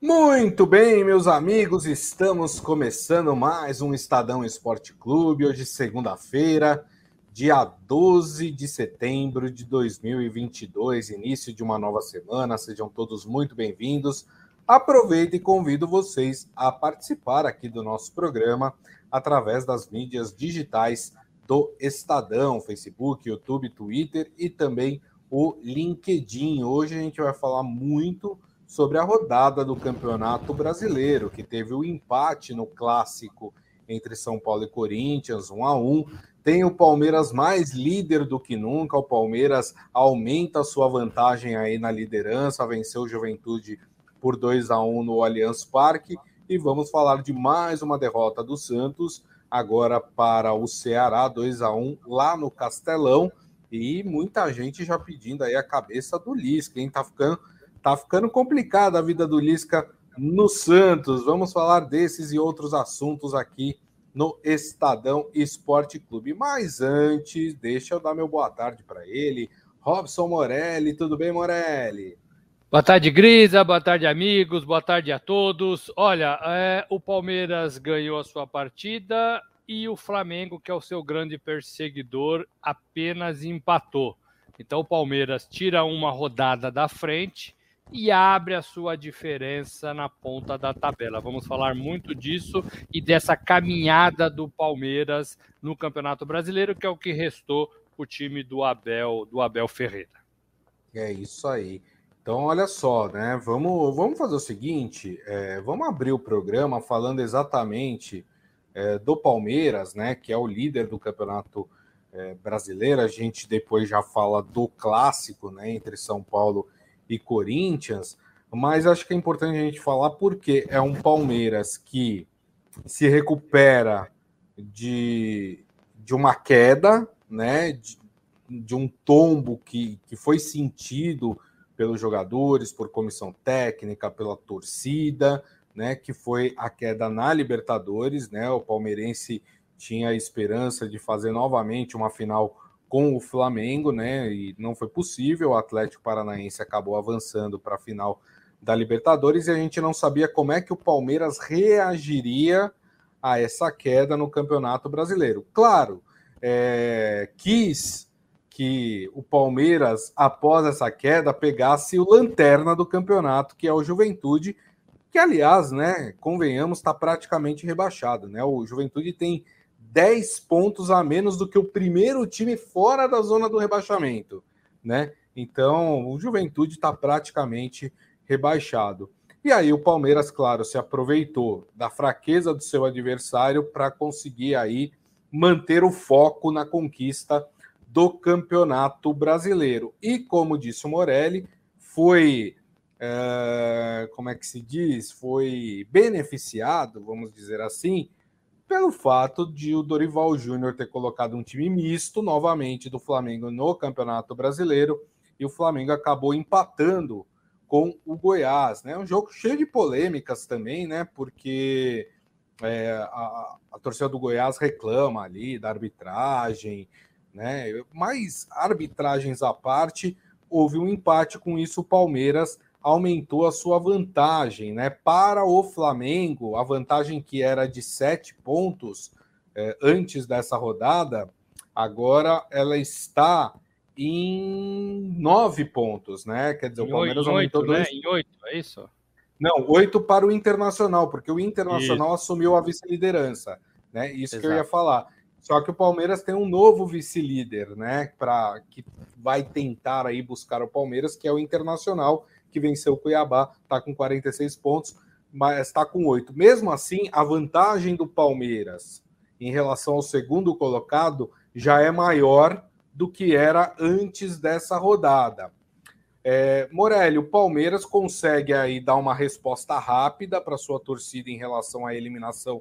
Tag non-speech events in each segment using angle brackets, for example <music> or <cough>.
Muito bem, meus amigos, estamos começando mais um Estadão Esporte Clube. Hoje, segunda-feira, dia 12 de setembro de 2022, início de uma nova semana. Sejam todos muito bem-vindos. Aproveito e convido vocês a participar aqui do nosso programa através das mídias digitais do Estadão, Facebook, YouTube, Twitter e também o LinkedIn. Hoje a gente vai falar muito sobre a rodada do Campeonato Brasileiro, que teve o empate no clássico entre São Paulo e Corinthians, 1 a 1. Tem o Palmeiras mais líder do que nunca. O Palmeiras aumenta a sua vantagem aí na liderança, venceu o Juventude por 2 a 1 no Allianz Parque. E vamos falar de mais uma derrota do Santos, agora para o Ceará, 2 a 1 lá no Castelão. E muita gente já pedindo aí a cabeça do Lisca, quem tá ficando Tá ficando complicada a vida do Lisca no Santos. Vamos falar desses e outros assuntos aqui no Estadão Esporte Clube. Mas antes, deixa eu dar meu boa tarde para ele. Robson Morelli, tudo bem, Morelli? Boa tarde, Grisa. Boa tarde, amigos. Boa tarde a todos. Olha, é, o Palmeiras ganhou a sua partida e o Flamengo, que é o seu grande perseguidor, apenas empatou. Então o Palmeiras tira uma rodada da frente e abre a sua diferença na ponta da tabela. Vamos falar muito disso e dessa caminhada do Palmeiras no Campeonato Brasileiro, que é o que restou o time do Abel, do Abel Ferreira. É isso aí. Então, olha só, né? Vamos, vamos fazer o seguinte: é, vamos abrir o programa falando exatamente é, do Palmeiras, né? Que é o líder do campeonato é, brasileiro. A gente depois já fala do clássico, né? Entre São Paulo e Corinthians, mas acho que é importante a gente falar porque é um Palmeiras que se recupera de, de uma queda, né? De, de um tombo que, que foi sentido pelos jogadores, por comissão técnica, pela torcida, né? Que foi a queda na Libertadores, né? O palmeirense tinha a esperança de fazer novamente uma final com o Flamengo, né? E não foi possível. O Atlético Paranaense acabou avançando para a final da Libertadores e a gente não sabia como é que o Palmeiras reagiria a essa queda no Campeonato Brasileiro. Claro, é, quis que o Palmeiras, após essa queda, pegasse o lanterna do campeonato, que é o Juventude, que, aliás, né, convenhamos, está praticamente rebaixado. Né? O Juventude tem 10 pontos a menos do que o primeiro time fora da zona do rebaixamento, né? Então, o Juventude está praticamente rebaixado. E aí o Palmeiras, claro, se aproveitou da fraqueza do seu adversário para conseguir aí manter o foco na conquista do Campeonato Brasileiro. E como disse o Morelli, foi é, como é que se diz? Foi beneficiado, vamos dizer assim, pelo fato de o Dorival Júnior ter colocado um time misto novamente do Flamengo no Campeonato Brasileiro e o Flamengo acabou empatando com o Goiás, né? Um jogo cheio de polêmicas também, né? Porque é, a, a torcida do Goiás reclama ali da arbitragem, né? Mas arbitragens à parte, houve um empate com isso. O Palmeiras aumentou a sua vantagem, né? Para o Flamengo, a vantagem que era de sete pontos é, antes dessa rodada, agora ela está em nove pontos, né? Quer dizer, em o Palmeiras aumentou oito, dois... né? Em oito, é isso? Não, oito para o Internacional, porque o Internacional isso. assumiu a vice-liderança, né? Isso Exato. que eu ia falar. Só que o Palmeiras tem um novo vice-líder, né? Para que vai tentar aí buscar o Palmeiras, que é o Internacional, que venceu o Cuiabá, está com 46 pontos, mas está com 8. Mesmo assim, a vantagem do Palmeiras em relação ao segundo colocado já é maior do que era antes dessa rodada. É, Morelli, o Palmeiras consegue aí dar uma resposta rápida para sua torcida em relação à eliminação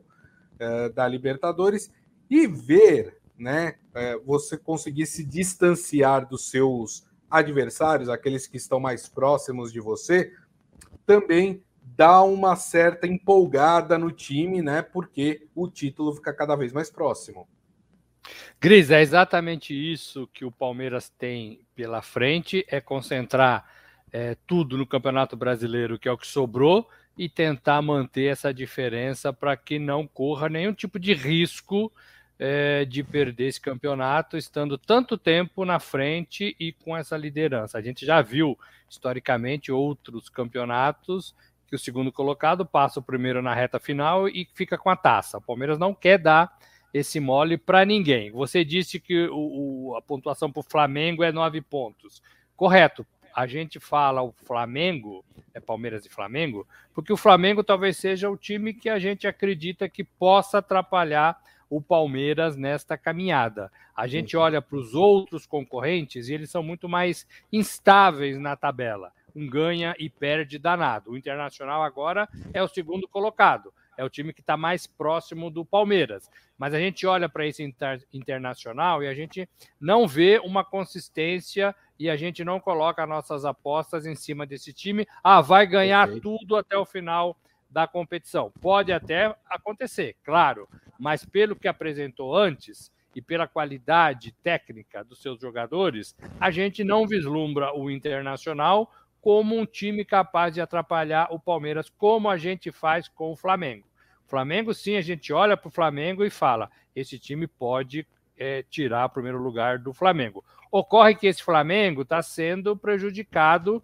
é, da Libertadores e ver, né, é, você conseguir se distanciar dos seus adversários, aqueles que estão mais próximos de você, também dá uma certa empolgada no time, né? Porque o título fica cada vez mais próximo. Gris, é exatamente isso que o Palmeiras tem pela frente: é concentrar é, tudo no Campeonato Brasileiro, que é o que sobrou, e tentar manter essa diferença para que não corra nenhum tipo de risco é, de perder esse campeonato, estando tanto tempo na frente e com essa liderança. A gente já viu historicamente outros campeonatos que o segundo colocado passa o primeiro na reta final e fica com a taça. O Palmeiras não quer dar esse mole para ninguém. Você disse que o, o, a pontuação para o Flamengo é nove pontos. Correto. A gente fala o Flamengo, é Palmeiras e Flamengo, porque o Flamengo talvez seja o time que a gente acredita que possa atrapalhar o Palmeiras nesta caminhada. A gente olha para os outros concorrentes e eles são muito mais instáveis na tabela. Um ganha e perde danado. O Internacional agora é o segundo colocado é o time que está mais próximo do Palmeiras. Mas a gente olha para esse inter, internacional e a gente não vê uma consistência e a gente não coloca nossas apostas em cima desse time. Ah, vai ganhar Perfeito. tudo até o final da competição. Pode até acontecer, claro, mas pelo que apresentou antes e pela qualidade técnica dos seus jogadores, a gente não vislumbra o Internacional como um time capaz de atrapalhar o Palmeiras, como a gente faz com o Flamengo. Flamengo, sim, a gente olha para o Flamengo e fala: esse time pode é, tirar o primeiro lugar do Flamengo. Ocorre que esse Flamengo está sendo prejudicado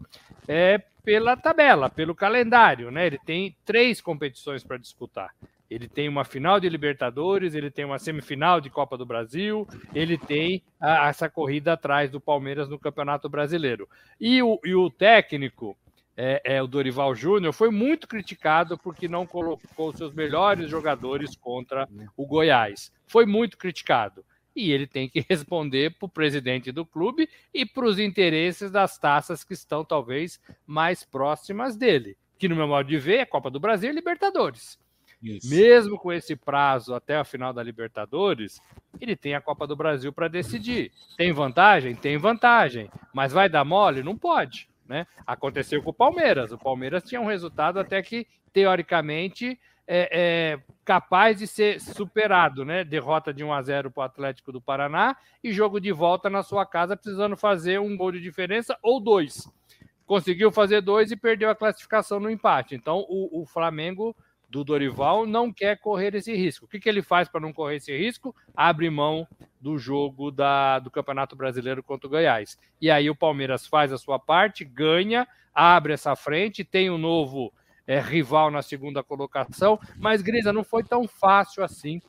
é, pela tabela, pelo calendário, né? Ele tem três competições para disputar. Ele tem uma final de Libertadores, ele tem uma semifinal de Copa do Brasil, ele tem a, essa corrida atrás do Palmeiras no Campeonato Brasileiro. E o, e o técnico, é, é, o Dorival Júnior, foi muito criticado porque não colocou seus melhores jogadores contra o Goiás. Foi muito criticado. E ele tem que <laughs> responder para o presidente do clube e para os interesses das taças que estão talvez mais próximas dele. Que, no meu modo de ver, é Copa do Brasil e Libertadores. Isso. Mesmo com esse prazo até a final da Libertadores, ele tem a Copa do Brasil para decidir. Tem vantagem? Tem vantagem. Mas vai dar mole? Não pode. Né? Aconteceu com o Palmeiras. O Palmeiras tinha um resultado até que, teoricamente, é, é capaz de ser superado, né? Derrota de 1 a 0 para o Atlético do Paraná e jogo de volta na sua casa, precisando fazer um gol de diferença ou dois. Conseguiu fazer dois e perdeu a classificação no empate. Então, o, o Flamengo do Dorival não quer correr esse risco. O que, que ele faz para não correr esse risco? Abre mão do jogo da, do Campeonato Brasileiro contra o Goiás. E aí o Palmeiras faz a sua parte, ganha, abre essa frente, tem um novo é, rival na segunda colocação, mas Grisa não foi tão fácil assim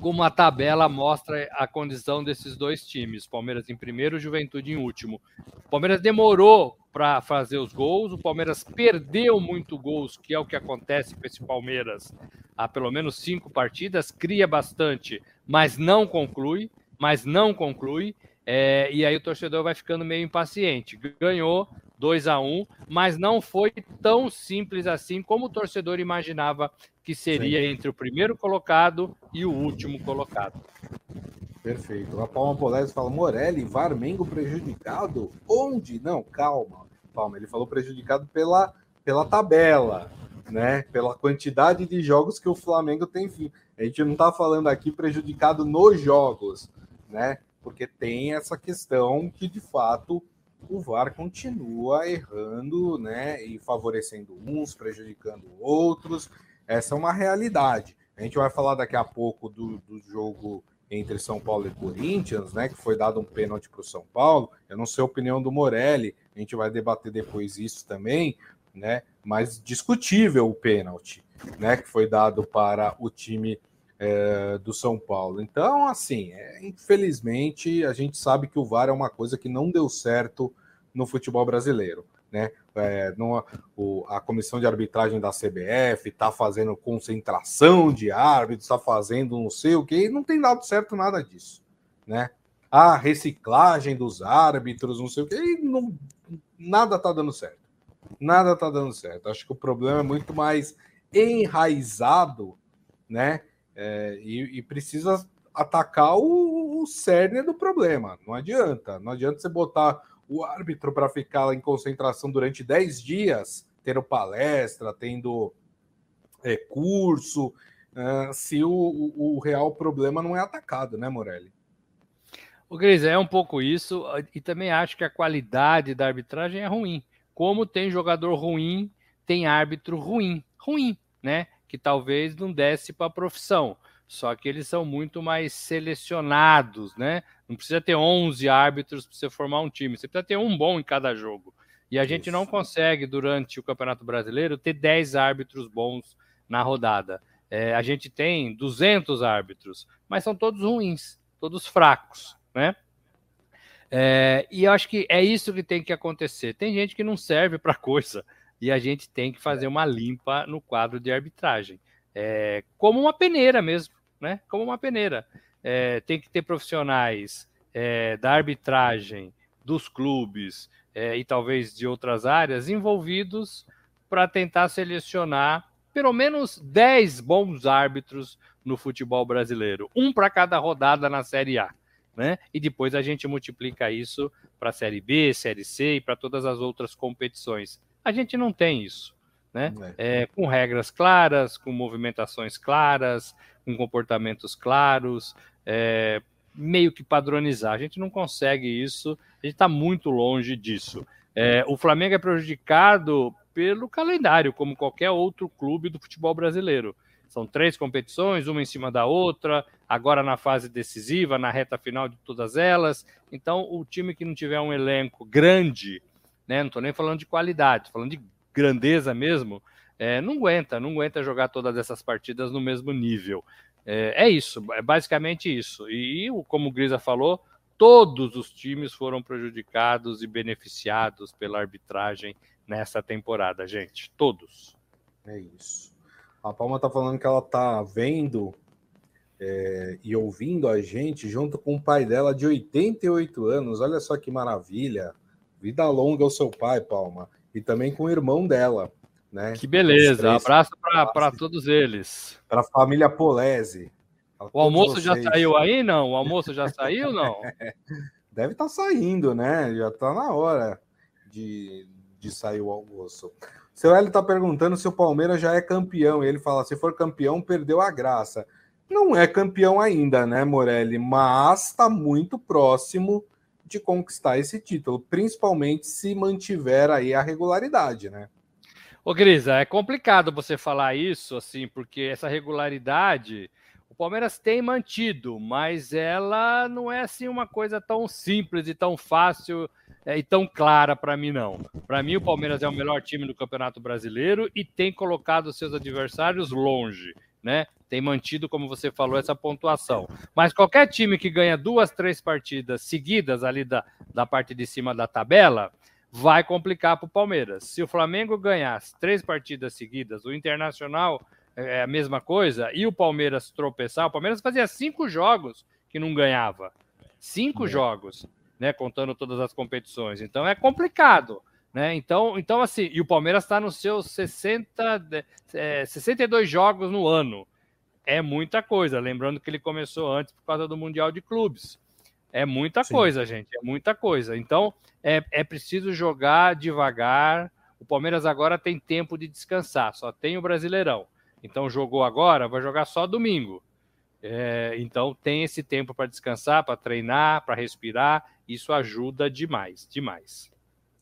como a tabela mostra a condição desses dois times. Palmeiras em primeiro, Juventude em último. O Palmeiras demorou para fazer os gols, o Palmeiras perdeu muito gols, que é o que acontece com esse Palmeiras há pelo menos cinco partidas, cria bastante, mas não conclui, mas não conclui. É, e aí o torcedor vai ficando meio impaciente. Ganhou 2 a 1 mas não foi tão simples assim como o torcedor imaginava que seria Sim. entre o primeiro colocado e o último colocado. Perfeito. A Palma Polese fala: Morelli, Varmengo prejudicado? Onde? Não, calma. Palma, ele falou prejudicado pela, pela tabela, né? Pela quantidade de jogos que o Flamengo tem. A gente não está falando aqui prejudicado nos jogos, né? Porque tem essa questão que de fato o VAR continua errando, né? E favorecendo uns, prejudicando outros. Essa é uma realidade. A gente vai falar daqui a pouco do, do jogo entre São Paulo e Corinthians, né? Que foi dado um pênalti para o São Paulo. Eu não sei a opinião do Morelli, a gente vai debater depois isso também, né? Mas discutível o pênalti, né? Que foi dado para o time é, do São Paulo. Então, assim, é, infelizmente, a gente sabe que o VAR é uma coisa que não deu certo no futebol brasileiro. Né? É, no, o, a comissão de arbitragem da CBF está fazendo concentração de árbitros, está fazendo não sei o que, não tem dado certo nada disso. Né? A reciclagem dos árbitros, não sei o que, nada está dando certo. Nada está dando certo. Acho que o problema é muito mais enraizado, né? É, e, e, precisa atacar o, o cerne do problema. Não adianta. Não adianta você botar o árbitro para ficar em concentração durante 10 dias tendo palestra, tendo é, curso, se o, o, real problema não é atacado, né, Morelli? O Gris, é um pouco isso, e também acho que a qualidade da arbitragem é ruim. Como tem jogador ruim, tem árbitro ruim, ruim, né? Que talvez não desce para a profissão. Só que eles são muito mais selecionados, né? Não precisa ter 11 árbitros para você formar um time, você precisa ter um bom em cada jogo. E a gente Isso. não consegue, durante o Campeonato Brasileiro, ter 10 árbitros bons na rodada. É, a gente tem 200 árbitros, mas são todos ruins, todos fracos, né? É, e eu acho que é isso que tem que acontecer. Tem gente que não serve para coisa e a gente tem que fazer uma limpa no quadro de arbitragem, é, como uma peneira mesmo, né? Como uma peneira. É, tem que ter profissionais é, da arbitragem, dos clubes é, e talvez de outras áreas envolvidos para tentar selecionar pelo menos 10 bons árbitros no futebol brasileiro, um para cada rodada na Série A. Né? E depois a gente multiplica isso para a Série B, Série C e para todas as outras competições. A gente não tem isso. Né? É. É, com regras claras, com movimentações claras, com comportamentos claros, é, meio que padronizar. A gente não consegue isso, a gente está muito longe disso. É, o Flamengo é prejudicado pelo calendário, como qualquer outro clube do futebol brasileiro. São três competições, uma em cima da outra, agora na fase decisiva, na reta final de todas elas. Então, o time que não tiver um elenco grande, né, não estou nem falando de qualidade, falando de grandeza mesmo, é, não aguenta, não aguenta jogar todas essas partidas no mesmo nível. É, é isso, é basicamente isso. E, como o Grisa falou, todos os times foram prejudicados e beneficiados pela arbitragem nessa temporada, gente. Todos. É isso. A Palma tá falando que ela tá vendo é, e ouvindo a gente junto com o pai dela de 88 anos. Olha só que maravilha. Vida longa ao seu pai, Palma. E também com o irmão dela. Né? Que beleza. Abraço para todos eles. Para a família Polese. O almoço vocês. já saiu aí, não? O almoço já saiu, não? <laughs> Deve estar tá saindo, né? Já está na hora de, de sair o almoço. Seu Hélio está perguntando se o Palmeiras já é campeão. E ele fala: se for campeão, perdeu a graça. Não é campeão ainda, né, Morelli? Mas está muito próximo de conquistar esse título, principalmente se mantiver aí a regularidade, né? Ô, Grisa, é complicado você falar isso, assim, porque essa regularidade o Palmeiras tem mantido, mas ela não é assim uma coisa tão simples e tão fácil é, e tão clara para mim, não. Para mim, o Palmeiras é o melhor time do Campeonato Brasileiro e tem colocado seus adversários longe, né? Tem mantido, como você falou, essa pontuação. Mas qualquer time que ganha duas, três partidas seguidas ali da, da parte de cima da tabela, vai complicar para o Palmeiras. Se o Flamengo ganhar três partidas seguidas, o Internacional é a mesma coisa, e o Palmeiras tropeçar, o Palmeiras fazia cinco jogos que não ganhava. Cinco é. jogos, né? Contando todas as competições. Então é complicado. Né? Então, então, assim, e o Palmeiras está nos seus 60, é, 62 jogos no ano. É muita coisa. Lembrando que ele começou antes por causa do Mundial de Clubes. É muita Sim. coisa, gente. É muita coisa. Então, é, é preciso jogar devagar. O Palmeiras agora tem tempo de descansar, só tem o Brasileirão. Então jogou agora, vai jogar só domingo. É, então tem esse tempo para descansar, para treinar, para respirar. Isso ajuda demais, demais.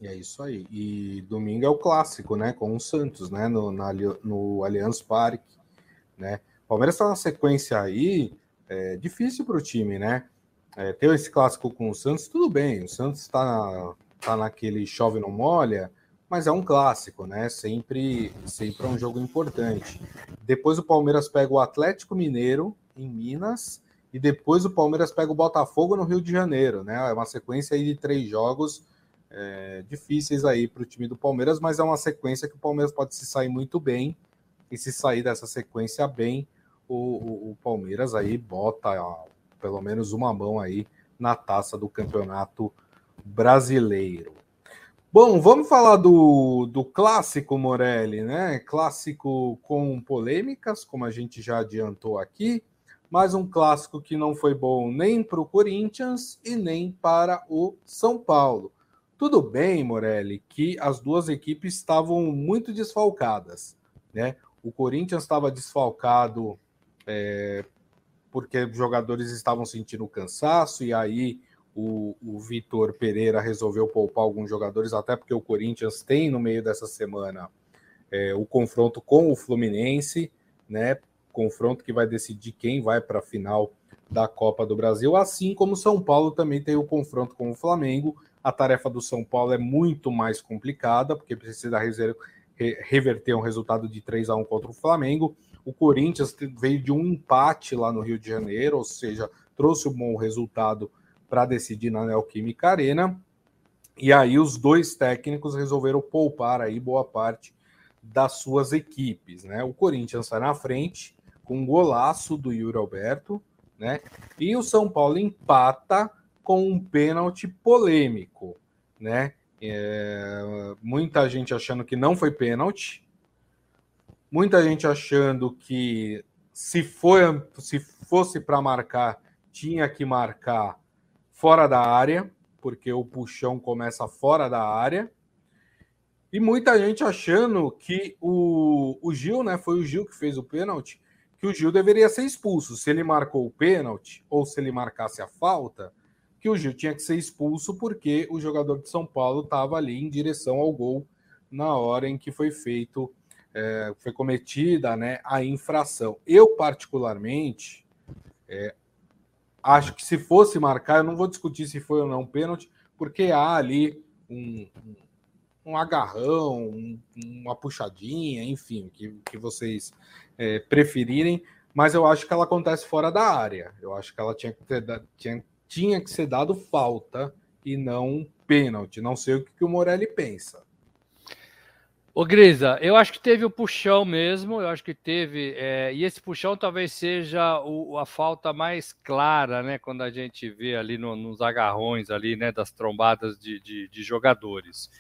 É isso aí. E domingo é o clássico, né? Com o Santos, né? No, na, no Allianz Parque, né? O Palmeiras está na sequência aí é, difícil para o time, né? É, ter esse clássico com o Santos, tudo bem. O Santos está tá naquele chove não molha, mas é um clássico, né? Sempre, sempre é um jogo importante. Depois o Palmeiras pega o Atlético Mineiro em Minas e depois o Palmeiras pega o Botafogo no Rio de Janeiro, né? É uma sequência de três jogos é, difíceis aí para o time do Palmeiras, mas é uma sequência que o Palmeiras pode se sair muito bem e se sair dessa sequência bem, o, o, o Palmeiras aí bota ó, pelo menos uma mão aí na taça do Campeonato Brasileiro. Bom, vamos falar do, do clássico Morelli, né? Clássico com polêmicas, como a gente já adiantou aqui, mas um clássico que não foi bom nem para o Corinthians e nem para o São Paulo. Tudo bem, Morelli, que as duas equipes estavam muito desfalcadas, né? O Corinthians estava desfalcado é, porque jogadores estavam sentindo cansaço e aí o, o Vitor Pereira resolveu poupar alguns jogadores, até porque o Corinthians tem no meio dessa semana é, o confronto com o Fluminense, né? Confronto que vai decidir quem vai para a final da Copa do Brasil, assim como São Paulo também tem o confronto com o Flamengo. A tarefa do São Paulo é muito mais complicada, porque precisa reverter um resultado de 3 a 1 contra o Flamengo. O Corinthians veio de um empate lá no Rio de Janeiro, ou seja, trouxe um bom resultado para decidir na Neoquímica Arena. E aí os dois técnicos resolveram poupar aí boa parte das suas equipes, né? O Corinthians está na frente com um golaço do Yuri Alberto, né? E o São Paulo empata com um pênalti polêmico, né? É, muita gente achando que não foi pênalti, muita gente achando que se, foi, se fosse para marcar, tinha que marcar fora da área, porque o puxão começa fora da área. E muita gente achando que o, o Gil, né? Foi o Gil que fez o pênalti, que o Gil deveria ser expulso. Se ele marcou o pênalti, ou se ele marcasse a falta, que o Gil tinha que ser expulso porque o jogador de São Paulo estava ali em direção ao gol na hora em que foi feito, é, foi cometida né, a infração. Eu, particularmente, é, Acho que se fosse marcar, eu não vou discutir se foi ou não pênalti, porque há ali um, um, agarrão, um, uma puxadinha, enfim, que, que vocês é, preferirem, mas eu acho que ela acontece fora da área. Eu acho que ela tinha que, ter, tinha, tinha que ser dado falta e não pênalti. Não sei o que, que o Morelli pensa. Ô Grisa, eu acho que teve o puxão mesmo, eu acho que teve, é, e esse puxão talvez seja o, a falta mais clara, né, quando a gente vê ali no, nos agarrões ali, né, das trombadas de, de, de jogadores.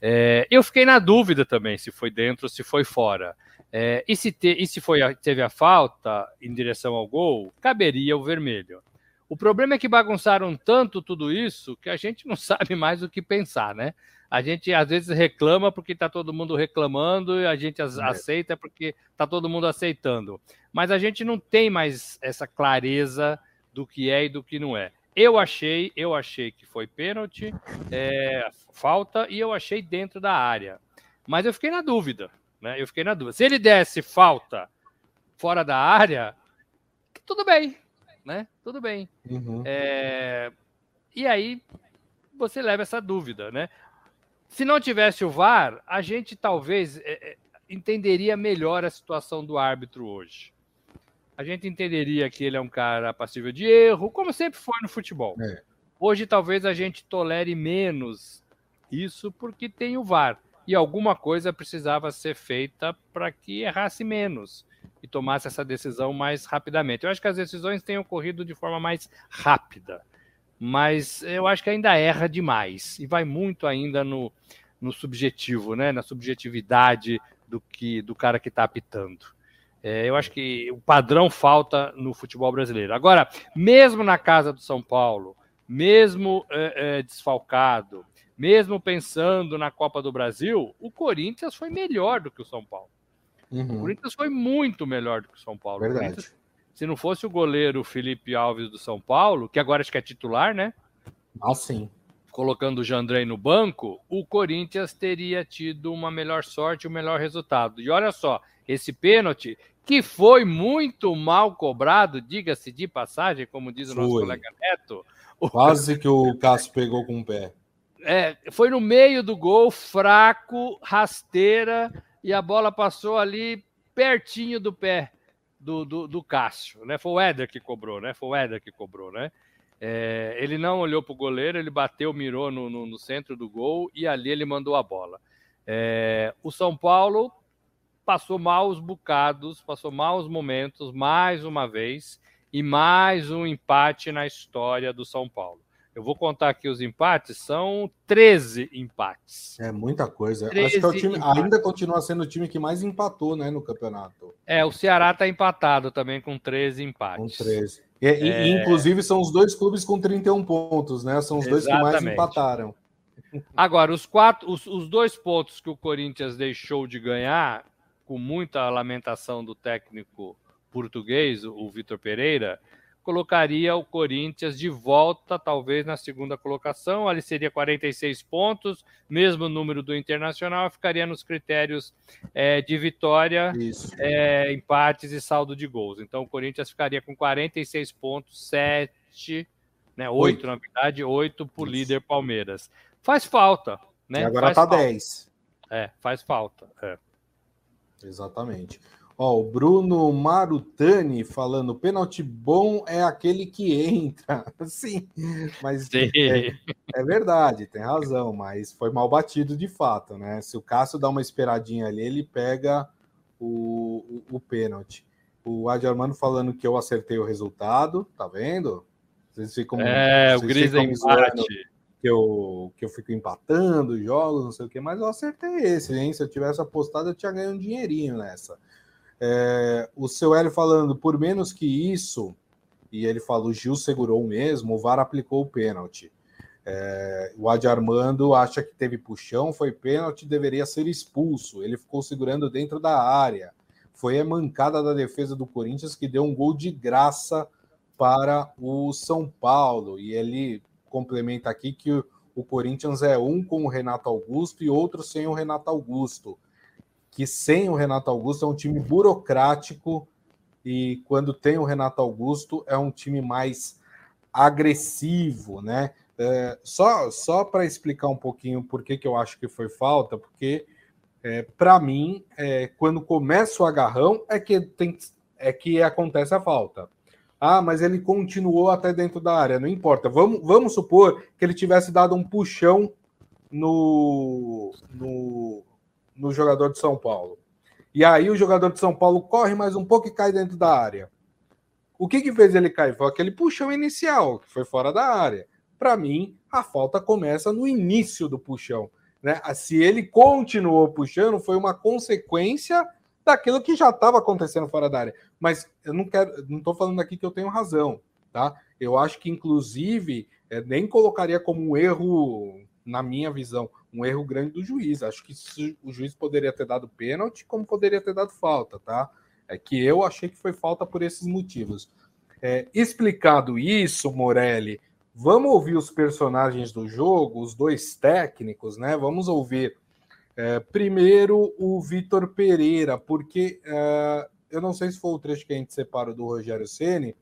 É, eu fiquei na dúvida também se foi dentro ou se foi fora. É, e se, te, e se foi, teve a falta em direção ao gol, caberia o vermelho. O problema é que bagunçaram tanto tudo isso que a gente não <laughs> sabe mais o que pensar, né? a gente às vezes reclama porque está todo mundo reclamando e a gente é. aceita porque está todo mundo aceitando. Mas a gente não tem mais essa clareza do que é e do que não é. Eu achei, eu achei que foi pênalti, é, falta e eu achei dentro da área. Mas eu fiquei na dúvida, né? Eu fiquei na dúvida. Se ele desse falta fora da área, tudo bem, né? Tudo bem. Uhum. É, e aí você leva essa dúvida, né? Se não tivesse o VAR, a gente talvez é, é, entenderia melhor a situação do árbitro hoje. A gente entenderia que ele é um cara passível de erro, como sempre foi no futebol. É. Hoje talvez a gente tolere menos isso porque tem o VAR. E alguma coisa precisava ser feita para que errasse menos e tomasse essa decisão mais rapidamente. Eu acho que as decisões têm ocorrido de forma mais rápida mas eu acho que ainda erra demais e vai muito ainda no, no subjetivo, né? na subjetividade do que do cara que está apitando. É, eu acho que o padrão falta no futebol brasileiro. Agora, mesmo na casa do São Paulo, mesmo é, é, desfalcado, mesmo pensando na Copa do Brasil, o Corinthians foi melhor do que o São Paulo. Uhum. O Corinthians foi muito melhor do que o São Paulo. Verdade. Se não fosse o goleiro Felipe Alves do São Paulo, que agora acho que é titular, né? Ah, sim. Colocando o Jandrei no banco, o Corinthians teria tido uma melhor sorte, um melhor resultado. E olha só, esse pênalti, que foi muito mal cobrado, diga-se de passagem, como diz o nosso foi. colega Neto. Quase que o Cássio pegou com o pé. É, foi no meio do gol, fraco, rasteira, e a bola passou ali pertinho do pé do, do, do Cássio, né? Foi o Éder que cobrou, né? Foi o Éder que cobrou, né? É, ele não olhou para o goleiro, ele bateu, mirou no, no, no, centro do gol e ali ele mandou a bola. É, o São Paulo passou maus bocados, passou maus momentos, mais uma vez, e mais um empate na história do São Paulo. Eu vou contar aqui os empates, são 13 empates. É muita coisa. Acho que é o time, ainda continua sendo o time que mais empatou né, no campeonato. É, o Ceará está empatado também com 13 empates. Com 13. E, é... e, inclusive, são os dois clubes com 31 pontos, né? São os Exatamente. dois que mais empataram. Agora, os quatro, os, os dois pontos que o Corinthians deixou de ganhar, com muita lamentação do técnico português, o Vitor Pereira, colocaria o Corinthians de volta, talvez, na segunda colocação. Ali seria 46 pontos, mesmo número do Internacional, ficaria nos critérios é, de vitória, é, empates e saldo de gols. Então, o Corinthians ficaria com 46 pontos, 7, né, 8, 8. na verdade, 8 por Isso. líder Palmeiras. Faz falta, né? E agora faz tá falta. 10. É, faz falta. É. Exatamente. Ó, o Bruno Marutani falando: pênalti bom é aquele que entra. <laughs> Sim, mas Sim. É, é, verdade, tem razão, mas foi mal batido de fato, né? Se o Cássio dá uma esperadinha ali, ele pega o, o, o pênalti. O Adi Armando falando que eu acertei o resultado, tá vendo? Vocês ficam. É, vocês o Gris empate. Que eu, que eu fico empatando jogos, não sei o que, mas eu acertei esse, hein? Se eu tivesse apostado, eu tinha ganho um dinheirinho nessa. É, o seu Hélio falando, por menos que isso, e ele fala, o Gil segurou mesmo, o VAR aplicou o pênalti. É, o Adi Armando acha que teve puxão, foi pênalti, deveria ser expulso. Ele ficou segurando dentro da área. Foi a mancada da defesa do Corinthians que deu um gol de graça para o São Paulo. E ele complementa aqui que o, o Corinthians é um com o Renato Augusto e outro sem o Renato Augusto que sem o Renato Augusto é um time burocrático e quando tem o Renato Augusto é um time mais agressivo, né? É, só só para explicar um pouquinho por que, que eu acho que foi falta, porque é, para mim, é, quando começa o agarrão, é que, tem, é que acontece a falta. Ah, mas ele continuou até dentro da área, não importa. Vamos, vamos supor que ele tivesse dado um puxão no, no, no jogador de São Paulo. E aí o jogador de São Paulo corre mais um pouco e cai dentro da área. O que, que fez ele cair? Foi aquele puxão inicial, que foi fora da área. Para mim, a falta começa no início do puxão. Né? Se ele continuou puxando, foi uma consequência daquilo que já estava acontecendo fora da área. Mas eu não quero, não estou falando aqui que eu tenho razão, tá? Eu acho que, inclusive, é, nem colocaria como um erro, na minha visão, um erro grande do juiz. Acho que o juiz poderia ter dado pênalti, como poderia ter dado falta, tá? É que eu achei que foi falta por esses motivos. É, explicado isso, Morelli, vamos ouvir os personagens do jogo, os dois técnicos, né? Vamos ouvir é, primeiro o Vitor Pereira, porque é, eu não sei se foi o trecho que a gente separou do Rogério Ceni,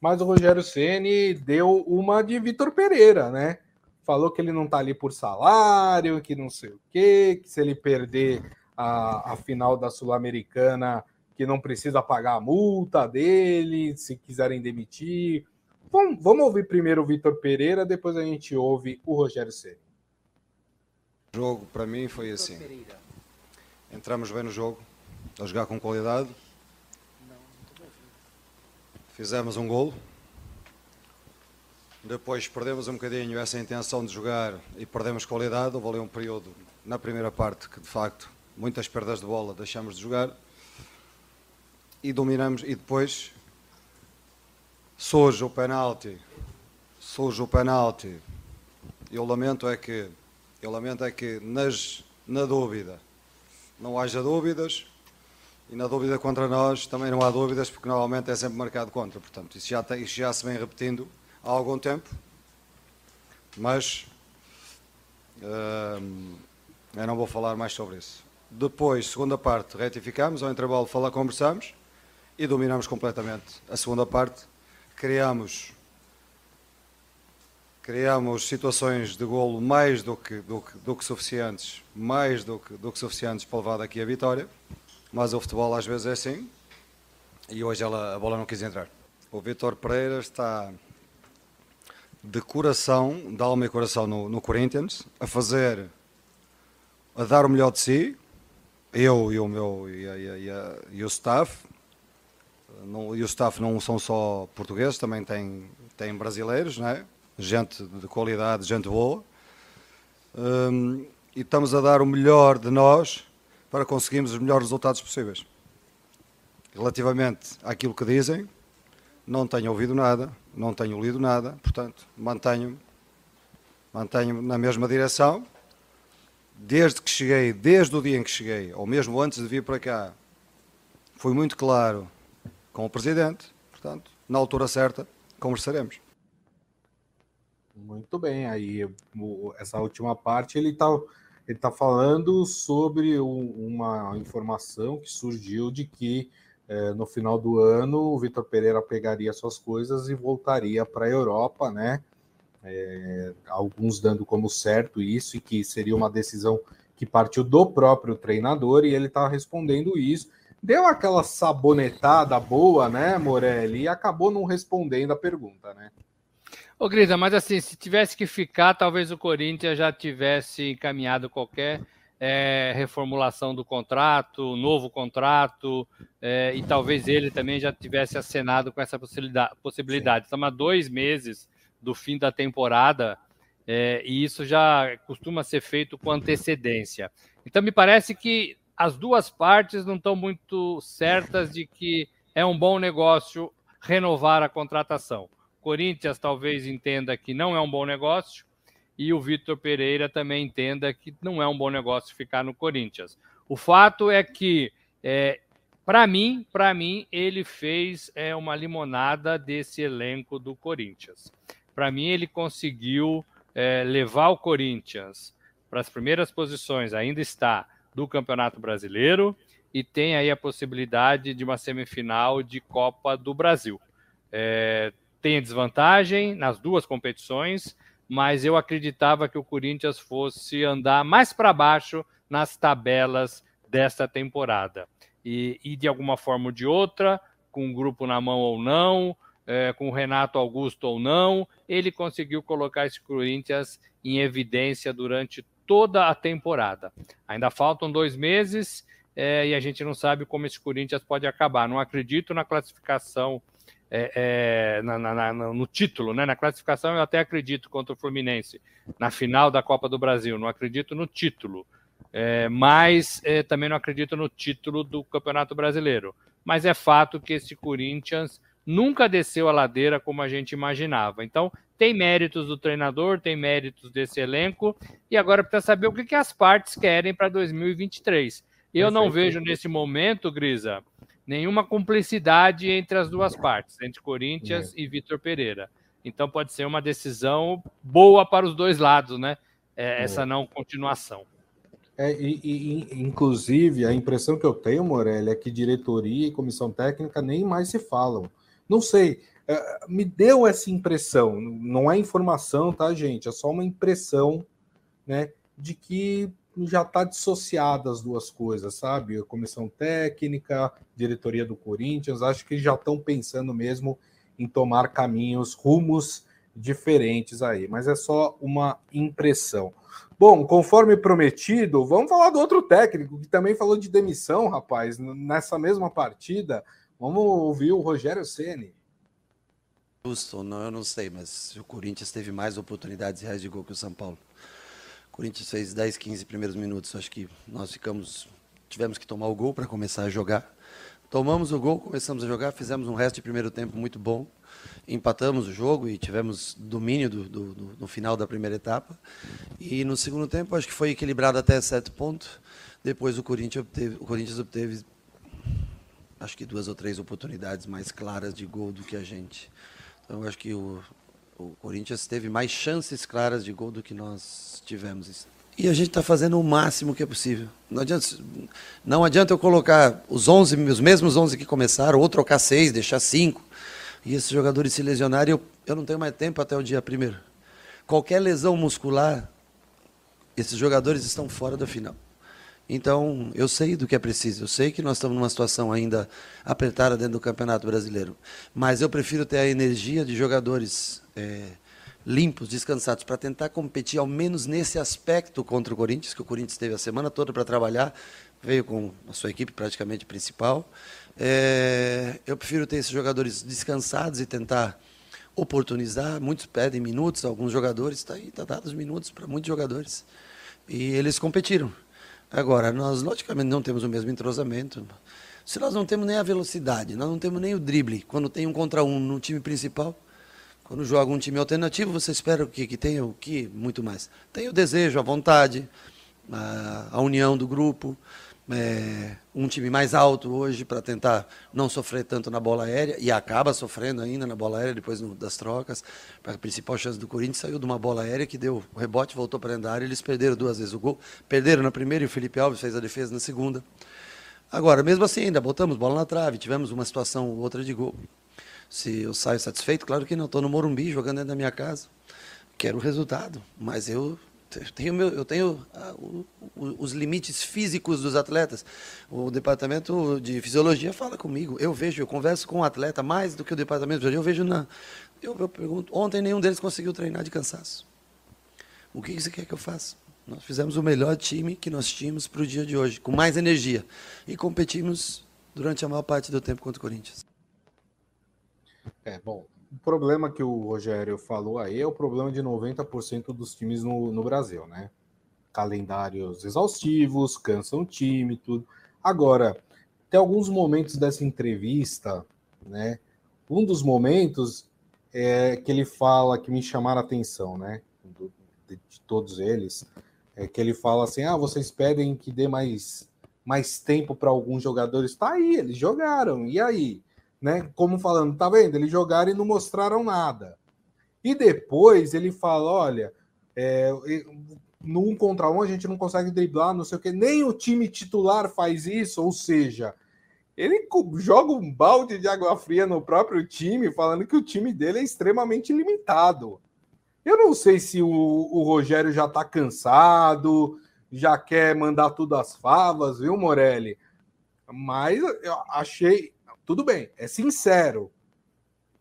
mas o Rogério Ceni deu uma de Vitor Pereira, né? Falou que ele não está ali por salário, que não sei o quê, que se ele perder a, a final da Sul-Americana, que não precisa pagar a multa dele, se quiserem demitir. Vamos, vamos ouvir primeiro o Vitor Pereira, depois a gente ouve o Rogério Ceni. O jogo para mim foi assim. Entramos bem no jogo, a jogar com qualidade. Fizemos um golo, depois perdemos um bocadinho essa intenção de jogar e perdemos qualidade. Houve ali um período na primeira parte que de facto muitas perdas de bola deixamos de jogar e dominamos. E depois surge o penalti surge o penalti. Eu lamento é que eu lamento é que nas, na dúvida não haja dúvidas e na dúvida contra nós também não há dúvidas porque normalmente é sempre marcado contra. Portanto isso já, isso já se vem repetindo há algum tempo, mas uh, eu não vou falar mais sobre isso. Depois, segunda parte, retificamos, ao intervalo fala, conversamos e dominamos completamente a segunda parte. Criamos, criamos situações de golo mais do que, do que, do que suficientes, mais do que, do que suficientes para levar daqui a vitória, mas o futebol às vezes é assim e hoje ela, a bola não quis entrar. O Vitor Pereira está de coração, de alma e coração no, no Corinthians, a fazer, a dar o melhor de si, eu e o meu e, e, a, e o staff. Não, e o staff não são só portugueses, também tem, tem brasileiros, né? gente de qualidade, gente boa. Um, e estamos a dar o melhor de nós para conseguirmos os melhores resultados possíveis. Relativamente àquilo que dizem, não tenho ouvido nada, não tenho lido nada, portanto, mantenho mantenho na mesma direção. Desde que cheguei, desde o dia em que cheguei, ou mesmo antes de vir para cá, fui muito claro com o Presidente. Portanto, na altura certa, conversaremos. Muito bem, aí essa última parte ele está ele tá falando sobre uma informação que surgiu de que é, no final do ano o Vitor Pereira pegaria suas coisas e voltaria para a Europa, né? É, alguns dando como certo isso e que seria uma decisão que partiu do próprio treinador e ele está respondendo isso. Deu aquela sabonetada boa, né, Morelli, e acabou não respondendo a pergunta, né? Ô, Grisa, mas assim, se tivesse que ficar, talvez o Corinthians já tivesse encaminhado qualquer é, reformulação do contrato, novo contrato, é, e talvez ele também já tivesse acenado com essa possibilidade. possibilidade. Estamos há dois meses do fim da temporada, é, e isso já costuma ser feito com antecedência. Então, me parece que as duas partes não estão muito certas de que é um bom negócio renovar a contratação. Corinthians talvez entenda que não é um bom negócio e o Vitor Pereira também entenda que não é um bom negócio ficar no Corinthians. O fato é que, é, para mim, para mim, ele fez é, uma limonada desse elenco do Corinthians. Para mim, ele conseguiu é, levar o Corinthians para as primeiras posições, ainda está do Campeonato Brasileiro e tem aí a possibilidade de uma semifinal de Copa do Brasil. É, tem desvantagem nas duas competições, mas eu acreditava que o Corinthians fosse andar mais para baixo nas tabelas desta temporada. E, e, de alguma forma ou de outra, com o grupo na mão ou não, é, com o Renato Augusto ou não, ele conseguiu colocar esse Corinthians em evidência durante toda a temporada. Ainda faltam dois meses é, e a gente não sabe como esse Corinthians pode acabar. Não acredito na classificação é, é, na, na, no título, né? na classificação eu até acredito contra o Fluminense, na final da Copa do Brasil, não acredito no título, é, mas é, também não acredito no título do Campeonato Brasileiro. Mas é fato que esse Corinthians nunca desceu a ladeira como a gente imaginava. Então, tem méritos do treinador, tem méritos desse elenco, e agora precisa saber o que, que as partes querem para 2023. Eu não vejo nesse momento, Grisa, nenhuma cumplicidade entre as duas partes, entre Corinthians é. e Vitor Pereira. Então pode ser uma decisão boa para os dois lados, né? É, é. Essa não continuação. É, e, e, inclusive, a impressão que eu tenho, Morelli, é que diretoria e comissão técnica nem mais se falam. Não sei, é, me deu essa impressão, não é informação, tá, gente? É só uma impressão, né, de que já está dissociada as duas coisas, sabe? A comissão técnica, diretoria do Corinthians, acho que já estão pensando mesmo em tomar caminhos, rumos diferentes aí, mas é só uma impressão. Bom, conforme prometido, vamos falar do outro técnico que também falou de demissão, rapaz, nessa mesma partida. Vamos ouvir o Rogério Ceni. Justo, não, eu não sei, mas o Corinthians teve mais oportunidades reais de gol que o São Paulo. Corinthians fez 10, 15 primeiros minutos. Acho que nós ficamos, tivemos que tomar o gol para começar a jogar. Tomamos o gol, começamos a jogar, fizemos um resto de primeiro tempo muito bom. Empatamos o jogo e tivemos domínio do, do, do, final da primeira etapa. E no segundo tempo, acho que foi equilibrado até certo ponto. Depois o Corinthians obteve, o Corinthians obteve acho que duas ou três oportunidades mais claras de gol do que a gente. Então, acho que o, o Corinthians teve mais chances claras de gol do que nós tivemos. E a gente está fazendo o máximo que é possível. Não adianta, não adianta eu colocar os 11, os mesmos 11 que começaram, ou trocar seis, deixar cinco. E esses jogadores se lesionarem, eu, eu não tenho mais tempo até o dia primeiro. Qualquer lesão muscular, esses jogadores estão fora da final. Então, eu sei do que é preciso. Eu sei que nós estamos numa situação ainda apertada dentro do Campeonato Brasileiro. Mas eu prefiro ter a energia de jogadores é, limpos, descansados, para tentar competir, ao menos nesse aspecto, contra o Corinthians, que o Corinthians teve a semana toda para trabalhar, veio com a sua equipe praticamente principal. É, eu prefiro ter esses jogadores descansados e tentar oportunizar. Muitos pedem minutos, alguns jogadores, está aí, está dados minutos para muitos jogadores. E eles competiram. Agora, nós logicamente não temos o mesmo entrosamento. Se nós não temos nem a velocidade, nós não temos nem o drible, quando tem um contra um no time principal, Quando joga um time alternativo, você espera o quê? Que tenha o quê? Muito mais. Tem o desejo, a vontade, a, a união do grupo, é, um time mais alto hoje para tentar não sofrer tanto na bola aérea e acaba sofrendo ainda na bola aérea depois no, das trocas. A principal chance do Corinthians saiu de uma bola aérea que deu o rebote, voltou para a área, eles perderam duas vezes o gol. Perderam na primeira e o Felipe Alves fez a defesa na segunda. Agora, mesmo assim, ainda botamos bola na trave, tivemos uma situação ou outra de gol. Se eu saio satisfeito, claro que não, estou no Morumbi jogando dentro da minha casa. Quero o resultado, mas eu tenho, eu tenho ah, os limites físicos dos atletas. O departamento de fisiologia fala comigo. Eu vejo, eu converso com o atleta mais do que o departamento de fisiologia. Eu vejo na. Eu, eu pergunto. Ontem nenhum deles conseguiu treinar de cansaço. O que você quer que eu faça? Nós fizemos o melhor time que nós tínhamos para o dia de hoje, com mais energia. E competimos durante a maior parte do tempo contra o Corinthians. É, bom, o problema que o Rogério falou aí é o problema de 90% dos times no, no Brasil, né? Calendários exaustivos, cansam time, tudo. Agora, tem alguns momentos dessa entrevista, né? Um dos momentos é que ele fala que me chamaram a atenção, né? De, de todos eles, é que ele fala assim: ah, vocês pedem que dê mais, mais tempo para alguns jogadores. Tá aí, eles jogaram. E aí? Né? Como falando, tá vendo? Eles jogaram e não mostraram nada. E depois ele fala: olha, é, no um contra um a gente não consegue driblar, não sei o que, nem o time titular faz isso, ou seja, ele joga um balde de água fria no próprio time, falando que o time dele é extremamente limitado. Eu não sei se o, o Rogério já tá cansado, já quer mandar tudo às favas, viu, Morelli? Mas eu achei, tudo bem, é sincero.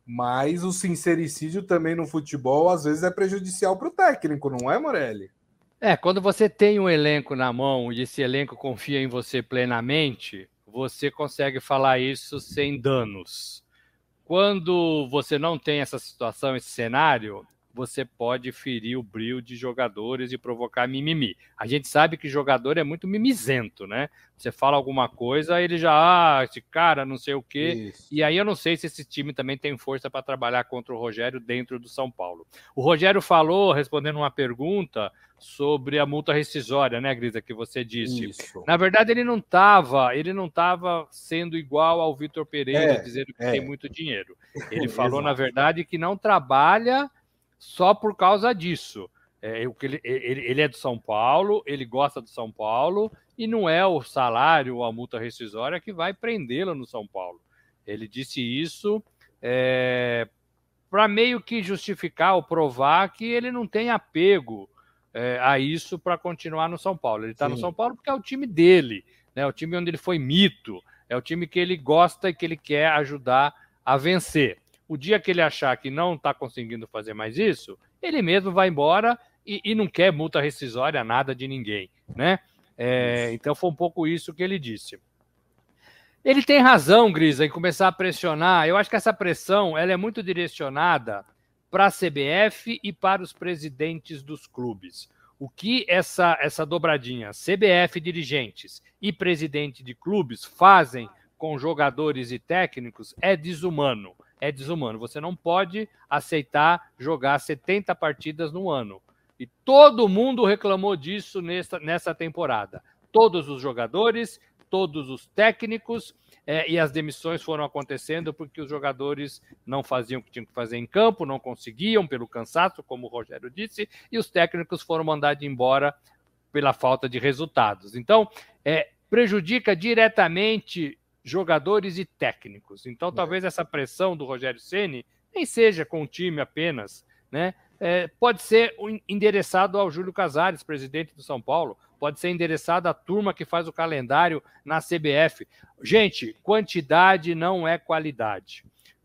Mas o sincericídio também no futebol às vezes é prejudicial para o técnico, não é, Morelli? É, quando você tem um elenco na mão e esse elenco confia em você plenamente, você consegue falar isso sem danos. Quando você não tem essa situação, esse cenário, você pode ferir o brilho de jogadores e provocar mimimi. A gente sabe que jogador é muito mimizento, né? Você fala alguma coisa, ele já, ah, esse cara, não sei o quê. Isso. E aí eu não sei se esse time também tem força para trabalhar contra o Rogério dentro do São Paulo. O Rogério falou, respondendo uma pergunta, sobre a multa rescisória, né, Grisa, que você disse. Isso. Na verdade, ele não estava, ele não estava sendo igual ao Vitor Pereira, é, dizendo que é. tem muito dinheiro. Ele <laughs> falou, na verdade, que não trabalha só por causa disso. É, ele, ele, ele, é do São Paulo, ele gosta do São Paulo, e não é o salário ou a multa rescisória que vai prendê-lo no São Paulo. Ele disse isso é, para meio que justificar ou provar que ele não tem apego é, a isso para continuar no São Paulo. Ele está no São Paulo porque é o time dele, né, o time onde ele foi mito, é o time que ele gosta e que ele quer ajudar a vencer. O dia que ele achar que não está conseguindo fazer mais isso, ele mesmo vai embora e, e não quer multa rescisória, nada de ninguém, né? É, então foi um pouco isso que ele disse. Ele tem razão, Grisa, em começar a pressionar. Eu acho que essa pressão ela é muito direcionada para a CBF e para os presidentes dos clubes. O que essa, essa dobradinha, CBF dirigentes e presidente de clubes, fazem com jogadores e técnicos é desumano é desumano. Você não pode aceitar jogar 70 partidas no ano. E todo mundo reclamou disso nessa, nessa temporada. Todos os jogadores, todos os técnicos, é, e as demissões foram acontecendo porque os jogadores não faziam o que tinham que fazer em campo, não conseguiam pelo cansaço, como o Rogério disse, e os técnicos foram mandados embora pela falta de resultados. Então, é, prejudica diretamente jogadores e técnicos. Então, é. talvez essa pressão do Rogério Ceni nem seja com o time apenas, né? É, pode ser endereçado ao Júlio Casares, presidente do São Paulo, pode ser endereçado à turma que faz o calendário na CBF. Gente, quantidade não é qualidade.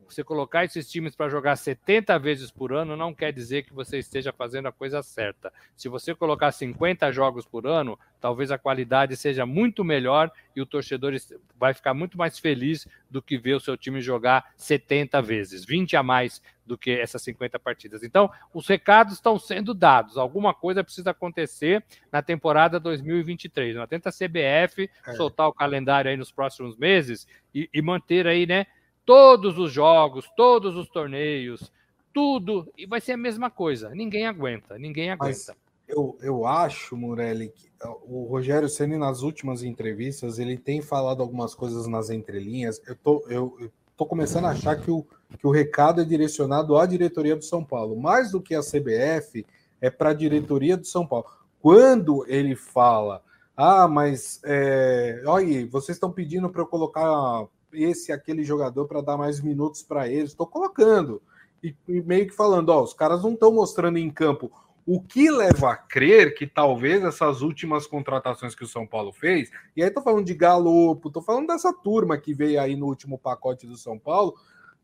Você colocar esses times para jogar 70 vezes por ano não quer dizer que você esteja fazendo a coisa certa. Se você colocar 50 jogos por ano, talvez a qualidade seja muito melhor e o torcedor vai ficar muito mais feliz do que ver o seu time jogar 70 vezes, 20 a mais do que essas 50 partidas. Então, os recados estão sendo dados. Alguma coisa precisa acontecer na temporada 2023. Não tenta a CBF é. soltar o calendário aí nos próximos meses e, e manter aí, né? Todos os jogos, todos os torneios, tudo, e vai ser a mesma coisa. Ninguém aguenta, ninguém aguenta. Mas eu, eu acho, Morelli, que o Rogério Ceni nas últimas entrevistas ele tem falado algumas coisas nas entrelinhas. Eu tô, eu, eu tô começando a achar que o, que o recado é direcionado à diretoria do São Paulo, mais do que a CBF, é para a diretoria do São Paulo. Quando ele fala, ah, mas é, olha, vocês estão pedindo para eu colocar esse aquele jogador para dar mais minutos para eles, estou colocando e, e meio que falando, ó, os caras não estão mostrando em campo o que leva a crer que talvez essas últimas contratações que o São Paulo fez, e aí tô falando de Galopo, tô falando dessa turma que veio aí no último pacote do São Paulo,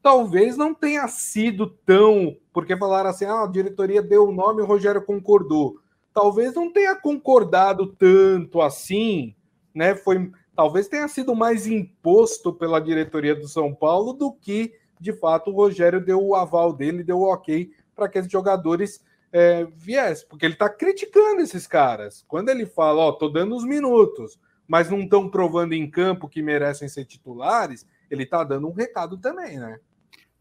talvez não tenha sido tão, porque falaram assim, ah, a diretoria deu o nome e o Rogério concordou. Talvez não tenha concordado tanto assim, né? Foi, talvez tenha sido mais imposto pela diretoria do São Paulo do que, de fato, o Rogério deu o aval dele, deu o ok para que esses jogadores é, viesse, porque ele está criticando esses caras. Quando ele fala, ó, tô dando os minutos, mas não estão provando em campo que merecem ser titulares, ele está dando um recado também, né?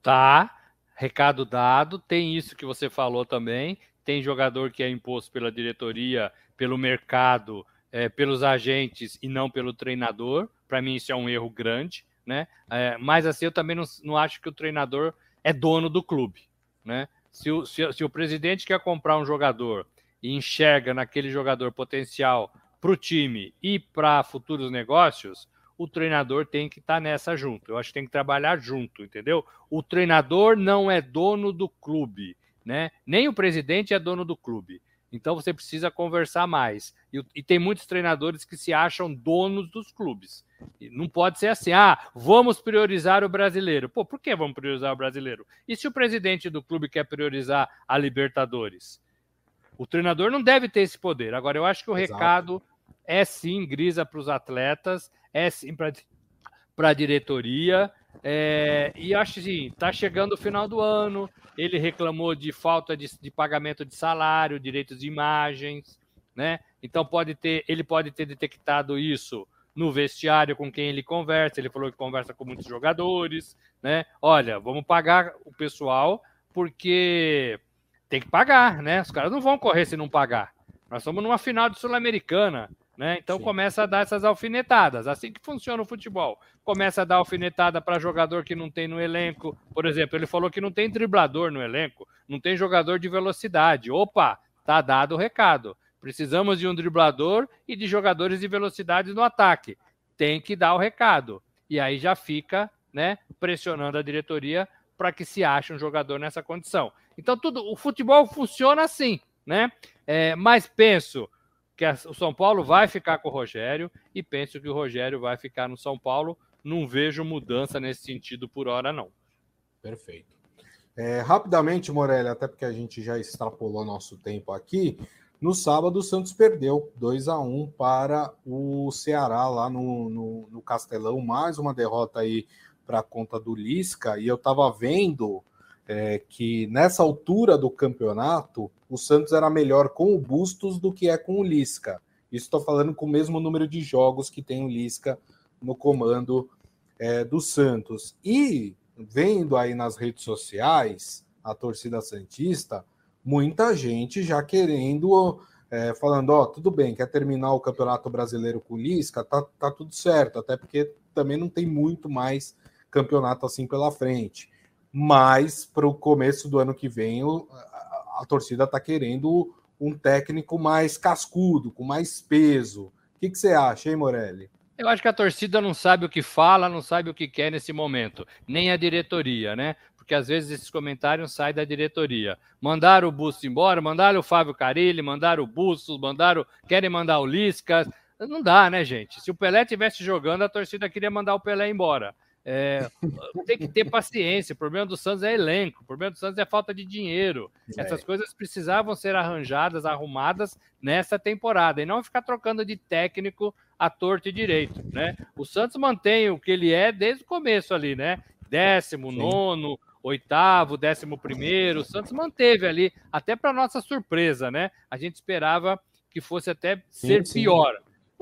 Tá, recado dado. Tem isso que você falou também. Tem jogador que é imposto pela diretoria, pelo mercado, é, pelos agentes e não pelo treinador. Para mim, isso é um erro grande, né? É, mas assim, eu também não, não acho que o treinador é dono do clube, né? Se o, se, se o presidente quer comprar um jogador e enxerga naquele jogador potencial para o time e para futuros negócios, o treinador tem que estar tá nessa junto. Eu acho que tem que trabalhar junto, entendeu? O treinador não é dono do clube, né? Nem o presidente é dono do clube. Então você precisa conversar mais. E, e, tem muitos treinadores que se acham donos dos clubes. E não pode ser assim, ah, vamos priorizar o brasileiro. Pô, por que vamos priorizar o brasileiro? E se o presidente do clube quer priorizar a Libertadores? O treinador não deve ter esse poder. Agora, eu acho que o Exato. recado é sim grisa para os atletas, é sim para a diretoria. É, e acho assim, está chegando o final do ano, ele reclamou de falta de, de, pagamento de salário, direitos de imagens, né? Então pode ter, ele pode ter detectado isso no vestiário com quem ele conversa. Ele falou que conversa com muitos jogadores, né? Olha, vamos pagar o pessoal porque tem que pagar, né? Os caras não vão correr se não pagar. Nós estamos numa final de Sul-Americana. Né? Então Sim. começa a dar essas alfinetadas. Assim que funciona o futebol. Começa a dar alfinetada para jogador que não tem no elenco. Por exemplo, ele falou que não tem driblador no elenco, não tem jogador de velocidade. Opa, tá dado o recado. Precisamos de um driblador e de jogadores de velocidade no ataque. Tem que dar o recado. E aí já fica, né, pressionando a diretoria para que se ache um jogador nessa condição. Então tudo, o futebol funciona assim, né? É, mas penso, que o São Paulo vai ficar com o Rogério e penso que o Rogério vai ficar no São Paulo. Não vejo mudança nesse sentido por hora, não. Perfeito. É, rapidamente, Morelli, até porque a gente já extrapolou nosso tempo aqui. No sábado, o Santos perdeu 2 a 1 para o Ceará lá no, no, no Castelão. Mais uma derrota aí para a conta do Lisca. E eu estava vendo é, que nessa altura do campeonato o Santos era melhor com o Bustos do que é com o Lisca. Estou falando com o mesmo número de jogos que tem o Lisca no comando é, do Santos. E vendo aí nas redes sociais a torcida Santista, muita gente já querendo, é, falando: Ó, oh, tudo bem, quer terminar o Campeonato Brasileiro com o Lisca, tá, tá tudo certo, até porque também não tem muito mais campeonato assim pela frente mas para o começo do ano que vem a, a torcida está querendo um técnico mais cascudo, com mais peso. O que, que você acha, hein, Morelli? Eu acho que a torcida não sabe o que fala, não sabe o que quer nesse momento, nem a diretoria, né? Porque às vezes esses comentários saem da diretoria. Mandaram o Bustos embora, mandaram o Fábio Carilli, mandaram o Bustos, mandaram, querem mandar o Lisca. Não dá, né, gente? Se o Pelé tivesse jogando, a torcida queria mandar o Pelé embora. É, tem que ter paciência. O problema do Santos é elenco, o problema do Santos é falta de dinheiro. É. Essas coisas precisavam ser arranjadas, arrumadas nessa temporada e não ficar trocando de técnico a torto e direito. Né? O Santos mantém o que ele é desde o começo ali, né? Décimo, Sim. nono, oitavo, décimo primeiro. O Santos manteve ali, até para nossa surpresa, né? A gente esperava que fosse até ser sim, pior.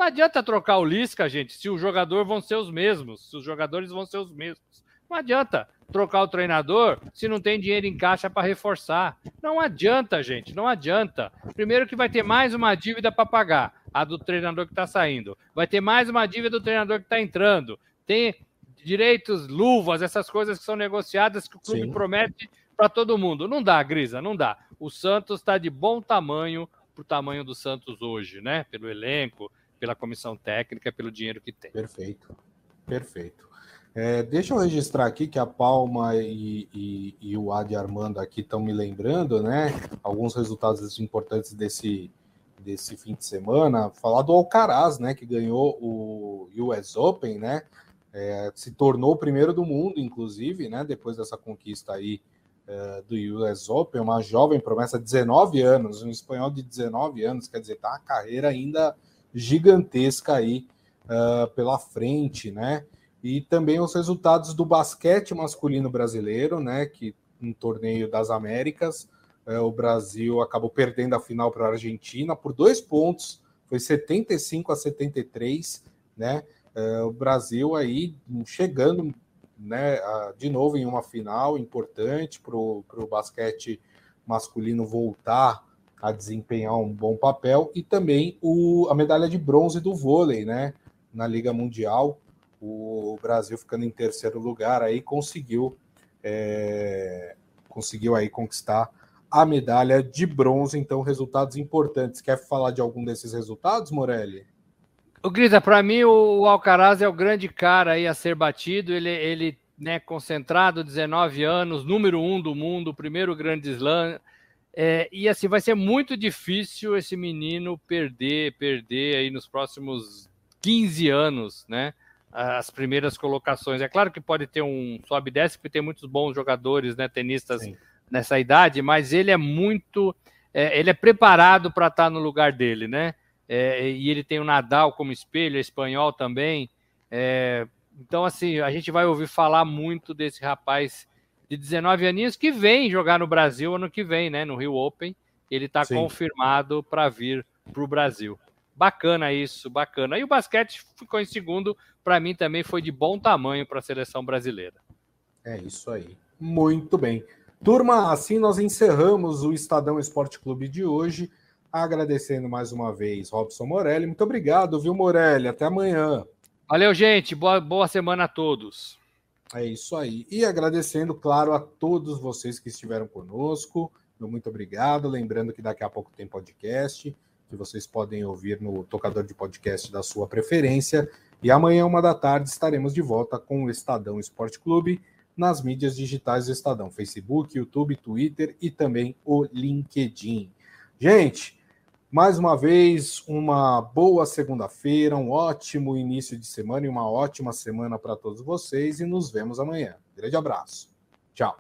Não adianta trocar o Lisca, gente, se os jogadores vão ser os mesmos, se os jogadores vão ser os mesmos. Não adianta. trocar o treinador se não tem dinheiro em caixa para reforçar. Não adianta, gente, não adianta. Primeiro que vai ter mais uma dívida para pagar, a do treinador que está saindo. Vai ter mais uma dívida do treinador que está entrando. Tem direitos, luvas, essas coisas que são negociadas que o clube Sim. promete para todo mundo. Não dá, Grisa, não dá. O Santos está de bom tamanho para o tamanho do Santos hoje, né? Pelo elenco, pela comissão técnica, pelo dinheiro que tem. Perfeito, perfeito. É, deixa eu registrar aqui que a Palma e, e, e o Adi Armando aqui estão me lembrando, né? Alguns resultados importantes desse, desse fim de semana. Falar do Alcaraz, né? Que ganhou o US Open, né? É, se tornou o primeiro do mundo, inclusive, né? Depois dessa conquista aí uh, do US Open, uma jovem promessa, 19 anos, um espanhol de 19 anos, quer dizer, tá uma carreira ainda gigantesca aí uh, pela frente, né? E também os resultados do basquete masculino brasileiro, né? Que no torneio das Américas, uh, o Brasil acabou perdendo a final para a Argentina por dois pontos, foi 75 a 73, né? o Brasil aí chegando né, de novo em uma final importante para o basquete masculino voltar a desempenhar um bom papel e também o, a medalha de bronze do vôlei, né, na Liga Mundial. O Brasil ficando em terceiro lugar aí conseguiu é, conseguiu aí conquistar a medalha de bronze. Então, resultados importantes. Quer falar de algum desses resultados, Morelli? O Grisa, para mim o Alcaraz é o grande cara aí a ser batido. Ele, ele né, concentrado, 19 anos, número um do mundo, primeiro grande slam. É, e assim, vai ser muito difícil esse menino perder, perder aí nos próximos 15 anos, né? As primeiras colocações. É claro que pode ter um sobe e desce, porque tem muitos bons jogadores, né? Tenistas Sim. nessa idade, mas ele é muito. É, ele é preparado para estar tá no lugar dele, né? é, e ele tem o Nadal como espelho, é espanhol também. É, então, assim, a gente vai ouvir falar muito desse rapaz de 19 aninhos que vem jogar no Brasil ano que vem, né? No Rio Open. Ele está confirmado para vir para o Brasil. Bacana isso, bacana. E o basquete ficou em segundo, para mim também foi de bom tamanho para a seleção brasileira. É isso aí. Muito bem. Turma, assim nós encerramos o Estadão Esporte Clube de hoje. Agradecendo mais uma vez Robson Morelli. Muito obrigado, viu, Morelli? Até amanhã. Valeu, gente. Boa, boa semana a todos. É isso aí. E agradecendo, claro, a todos vocês que estiveram conosco. Muito obrigado. Lembrando que daqui a pouco tem podcast, que vocês podem ouvir no tocador de podcast da sua preferência. E amanhã, uma da tarde, estaremos de volta com o Estadão Esporte Clube nas mídias digitais do Estadão: Facebook, YouTube, Twitter e também o LinkedIn. Gente, mais uma vez, uma boa segunda-feira, um ótimo início de semana e uma ótima semana para todos vocês. E nos vemos amanhã. Grande abraço. Tchau.